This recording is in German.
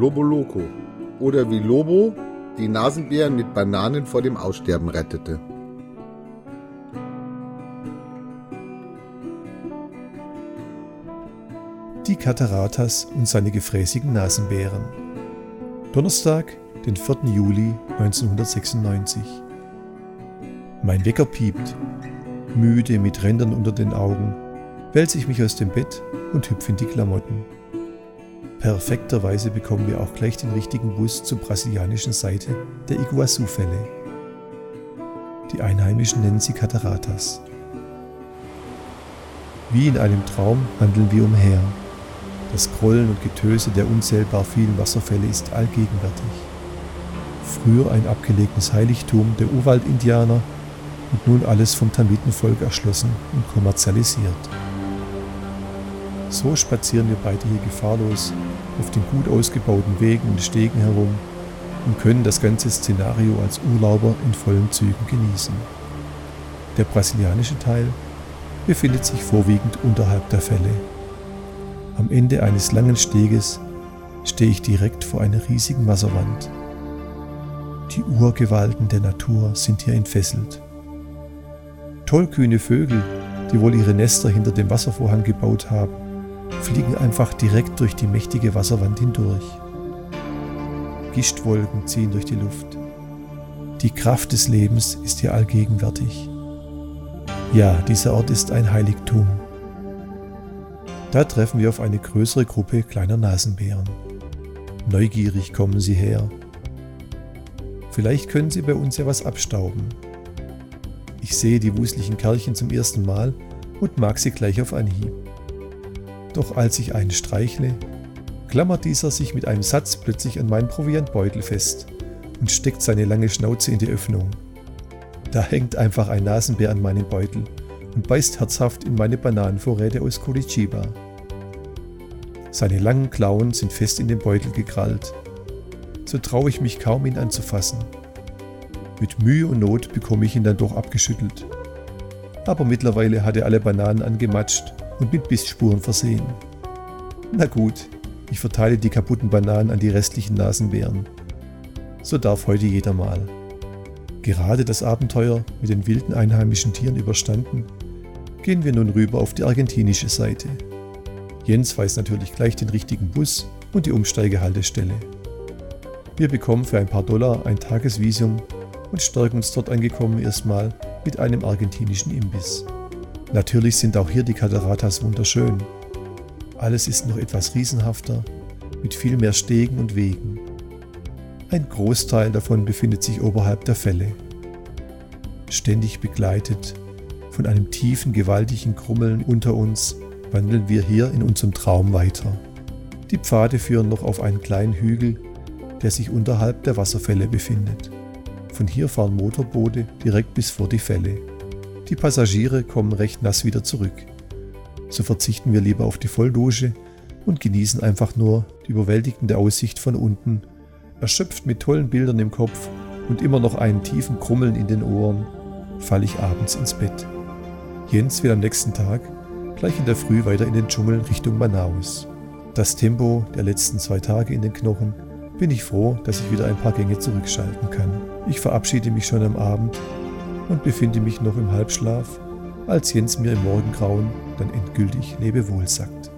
Lobo Loco oder wie Lobo die Nasenbären mit Bananen vor dem Aussterben rettete. Die Cataratas und seine gefräßigen Nasenbären. Donnerstag, den 4. Juli 1996. Mein Wecker piept. Müde mit Rändern unter den Augen, wälze ich mich aus dem Bett und hüpfe in die Klamotten. Perfekterweise bekommen wir auch gleich den richtigen Bus zur brasilianischen Seite der Iguazu-Fälle. Die Einheimischen nennen sie Cataratas. Wie in einem Traum handeln wir umher. Das Grollen und Getöse der unzählbar vielen Wasserfälle ist allgegenwärtig. Früher ein abgelegenes Heiligtum der Urwaldindianer und nun alles vom Tamitenvolk erschlossen und kommerzialisiert. So spazieren wir beide hier gefahrlos auf den gut ausgebauten Wegen und Stegen herum und können das ganze Szenario als Urlauber in vollen Zügen genießen. Der brasilianische Teil befindet sich vorwiegend unterhalb der Fälle. Am Ende eines langen Steges stehe ich direkt vor einer riesigen Wasserwand. Die Urgewalten der Natur sind hier entfesselt. Tollkühne Vögel, die wohl ihre Nester hinter dem Wasservorhang gebaut haben, fliegen einfach direkt durch die mächtige Wasserwand hindurch. Gischtwolken ziehen durch die Luft. Die Kraft des Lebens ist hier allgegenwärtig. Ja, dieser Ort ist ein Heiligtum. Da treffen wir auf eine größere Gruppe kleiner Nasenbären. Neugierig kommen sie her. Vielleicht können sie bei uns ja was abstauben. Ich sehe die wuseligen Kerlchen zum ersten Mal und mag sie gleich auf Anhieb. Doch als ich einen streichle, klammert dieser sich mit einem Satz plötzlich an meinen Proviantbeutel fest und steckt seine lange Schnauze in die Öffnung. Da hängt einfach ein Nasenbär an meinem Beutel und beißt herzhaft in meine Bananenvorräte aus Curitiba. Seine langen Klauen sind fest in den Beutel gekrallt. So traue ich mich kaum, ihn anzufassen. Mit Mühe und Not bekomme ich ihn dann doch abgeschüttelt. Aber mittlerweile hat er alle Bananen angematscht und mit Bissspuren versehen. Na gut, ich verteile die kaputten Bananen an die restlichen Nasenbären. So darf heute jeder mal. Gerade das Abenteuer mit den wilden einheimischen Tieren überstanden, gehen wir nun rüber auf die argentinische Seite. Jens weiß natürlich gleich den richtigen Bus und die Umsteigehaltestelle. Wir bekommen für ein paar Dollar ein Tagesvisum und stärken uns dort angekommen erstmal mit einem argentinischen Imbiss. Natürlich sind auch hier die Cataratas wunderschön. Alles ist noch etwas riesenhafter, mit viel mehr Stegen und Wegen. Ein Großteil davon befindet sich oberhalb der Fälle. Ständig begleitet von einem tiefen, gewaltigen Krummeln unter uns wandeln wir hier in unserem Traum weiter. Die Pfade führen noch auf einen kleinen Hügel, der sich unterhalb der Wasserfälle befindet. Von hier fahren Motorboote direkt bis vor die Fälle. Die Passagiere kommen recht nass wieder zurück. So verzichten wir lieber auf die Volldusche und genießen einfach nur die überwältigende Aussicht von unten, erschöpft mit tollen Bildern im Kopf und immer noch einen tiefen Krummeln in den Ohren, falle ich abends ins Bett. Jens will am nächsten Tag gleich in der Früh weiter in den Dschungel Richtung Manaus. Das Tempo der letzten zwei Tage in den Knochen bin ich froh, dass ich wieder ein paar Gänge zurückschalten kann. Ich verabschiede mich schon am Abend und befinde mich noch im Halbschlaf, als Jens mir im Morgengrauen dann endgültig Lebewohl sagt.